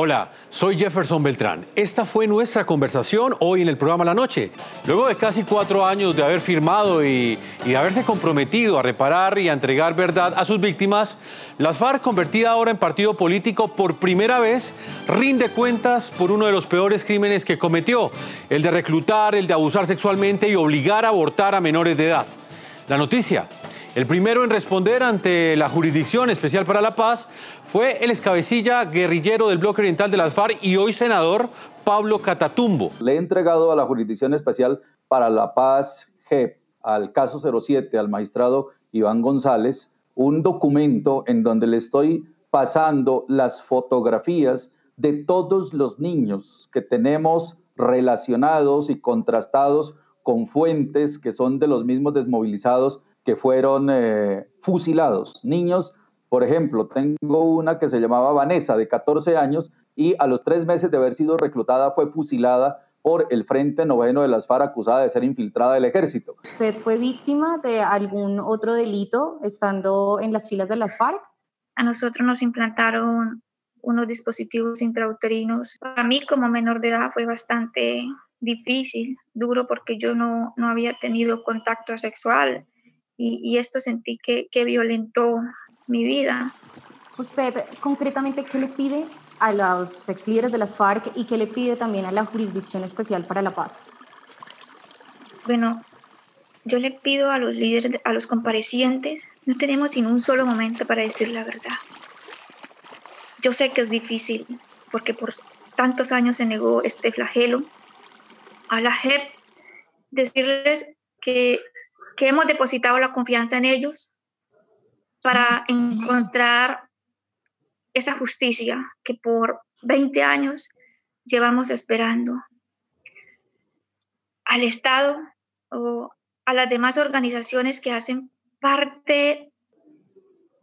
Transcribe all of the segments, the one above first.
Hola, soy Jefferson Beltrán. Esta fue nuestra conversación hoy en el programa La Noche. Luego de casi cuatro años de haber firmado y, de haberse comprometido a reparar y a entregar verdad a sus víctimas, las FARC, convertida ahora en partido político por primera vez, rinde cuentas por uno de los peores crímenes que cometió, el de reclutar, el de abusar sexualmente y obligar a abortar a menores de edad. La noticia el primero en responder ante la Jurisdicción Especial para la Paz fue el escabecilla guerrillero del bloque oriental de las FARC y hoy senador Pablo Catatumbo. Le he entregado a la Jurisdicción Especial para la Paz GEP, al caso 07, al magistrado Iván González, un documento en donde le estoy pasando las fotografías de todos los niños que tenemos relacionados y contrastados con fuentes que son de los mismos desmovilizados que fueron eh, fusilados. Niños, por ejemplo, tengo una que se llamaba Vanessa, de 14 años, y a los tres meses de haber sido reclutada fue fusilada por el Frente Noveno de las FARC acusada de ser infiltrada del ejército. ¿Usted fue víctima de algún otro delito estando en las filas de las FARC? A nosotros nos implantaron unos dispositivos intrauterinos. Para mí como menor de edad fue bastante difícil, duro, porque yo no, no había tenido contacto sexual y, esto sentí que, que violentó mi vida. ¿Usted concretamente qué le pide a los ex líderes de las FARC y qué le pide también a la Jurisdicción Especial para la Paz? Bueno, yo le pido a los líderes, a los comparecientes, no tenemos ni un solo momento para decir la verdad. Yo sé que es difícil porque por tantos años se negó este flagelo. A la JEP decirles que que hemos depositado la confianza en ellos para encontrar esa justicia que por 20 años llevamos esperando. Al Estado o a las demás organizaciones que hacen parte,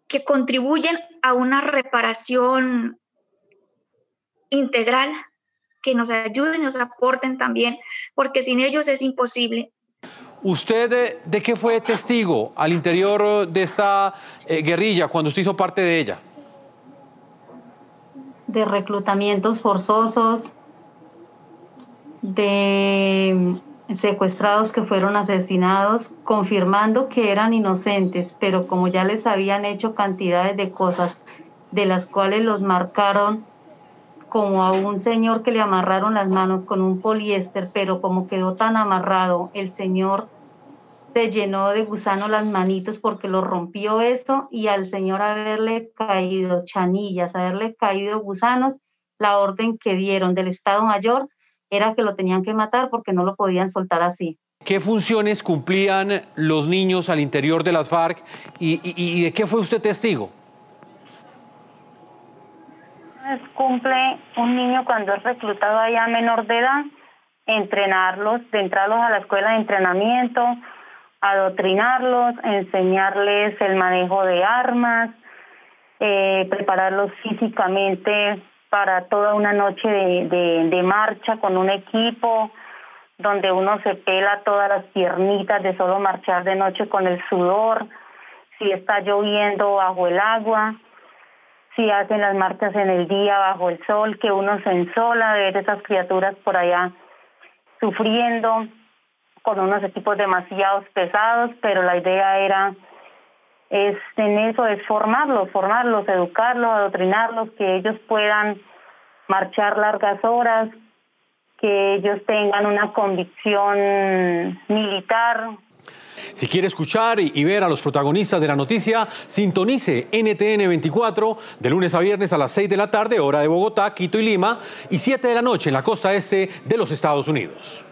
que contribuyen a una reparación integral, que nos ayuden, nos aporten también, porque sin ellos es imposible. ¿Usted de qué fue testigo al interior de esta eh, guerrilla cuando usted hizo parte de ella? De reclutamientos forzosos, de secuestrados que fueron asesinados, confirmando que eran inocentes, pero como ya les habían hecho cantidades de cosas de las cuales los marcaron como a un señor que le amarraron las manos con un poliéster, pero como quedó tan amarrado, el señor se llenó de gusano las manitos porque lo rompió eso y al señor haberle caído chanillas, haberle caído gusanos, la orden que dieron del Estado Mayor era que lo tenían que matar porque no lo podían soltar así. ¿Qué funciones cumplían los niños al interior de las FARC y, y de qué fue usted testigo? Cumple un niño cuando es reclutado allá menor de edad, entrenarlos, de entrarlos a la escuela de entrenamiento, adoctrinarlos, enseñarles el manejo de armas, eh, prepararlos físicamente para toda una noche de, marcha con un equipo donde uno se pela todas las piernitas de solo marchar de noche con el sudor, si está lloviendo bajo el agua, si hacen las marchas en el día bajo el sol, que uno se ensola de ver esas criaturas por allá sufriendo con unos equipos demasiado pesados, pero la idea era es en eso es formarlos, formarlos, educarlos, adoctrinarlos, que ellos puedan marchar largas horas, que ellos tengan una convicción militar. Si quiere escuchar y ver a los protagonistas de la noticia, sintonice NTN 24 de lunes a viernes a las 6 de la tarde, hora de Bogotá, Quito y Lima, y 7 de la noche en la costa este de los Estados Unidos.